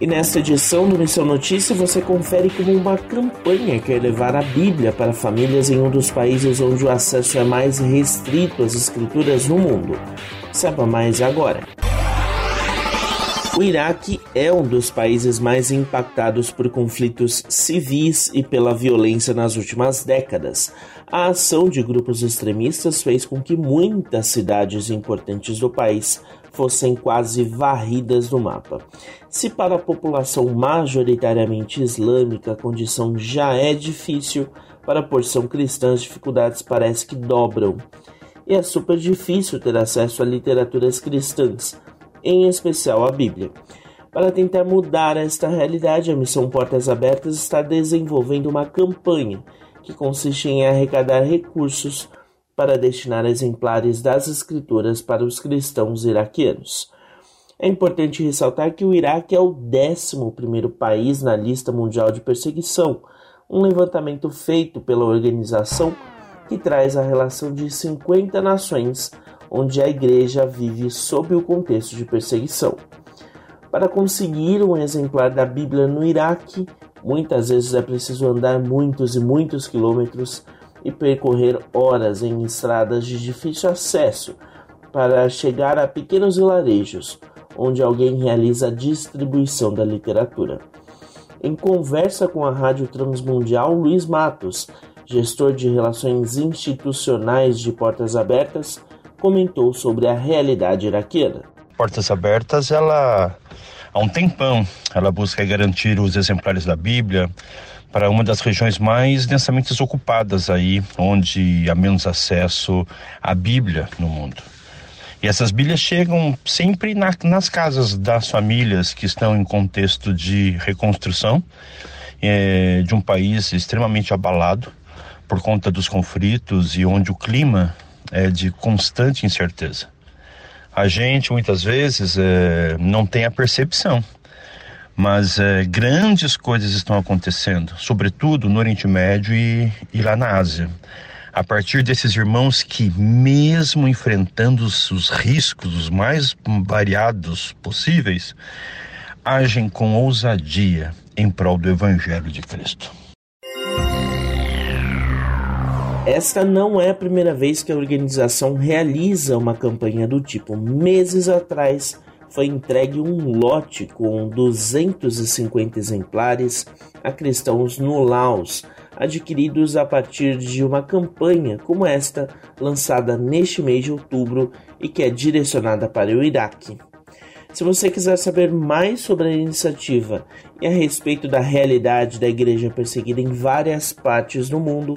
E nesta edição do Missão Notícia você confere como uma campanha quer levar a Bíblia para famílias em um dos países onde o acesso é mais restrito às escrituras no mundo. Saiba mais agora. O Iraque é um dos países mais impactados por conflitos civis e pela violência nas últimas décadas. A ação de grupos extremistas fez com que muitas cidades importantes do país fossem quase varridas do mapa. Se para a população majoritariamente islâmica a condição já é difícil, para a porção cristã as dificuldades parece que dobram. E é super difícil ter acesso a literaturas cristãs, em especial a Bíblia. Para tentar mudar esta realidade, a Missão Portas Abertas está desenvolvendo uma campanha que consiste em arrecadar recursos para destinar exemplares das Escrituras para os cristãos iraquianos. É importante ressaltar que o Iraque é o 11 país na lista mundial de perseguição, um levantamento feito pela organização que traz a relação de 50 nações onde a igreja vive sob o contexto de perseguição. Para conseguir um exemplar da Bíblia no Iraque, muitas vezes é preciso andar muitos e muitos quilômetros e percorrer horas em estradas de difícil acesso para chegar a pequenos vilarejos onde alguém realiza a distribuição da literatura. Em conversa com a Rádio Transmundial, Luiz Matos, gestor de relações institucionais de Portas Abertas, comentou sobre a realidade iraquiana. Portas Abertas, ela há um tempão, ela busca garantir os exemplares da Bíblia para uma das regiões mais densamente ocupadas aí, onde há menos acesso à Bíblia no mundo. E essas Bíblias chegam sempre na, nas casas das famílias que estão em contexto de reconstrução é, de um país extremamente abalado por conta dos conflitos e onde o clima é de constante incerteza. A gente muitas vezes é, não tem a percepção mas é, grandes coisas estão acontecendo, sobretudo no Oriente Médio e, e, lá na Ásia. A partir desses irmãos que, mesmo enfrentando os, os riscos os mais variados possíveis, agem com ousadia em prol do Evangelho de Cristo. Esta não é a primeira vez que a organização realiza uma campanha do tipo. Meses atrás, foi entregue um lote com 250 exemplares a cristãos no Laos, adquiridos a partir de uma campanha como esta, lançada neste mês de outubro e que é direcionada para o Iraque. Se você quiser saber mais sobre a iniciativa e a respeito da realidade da igreja perseguida em várias partes do mundo,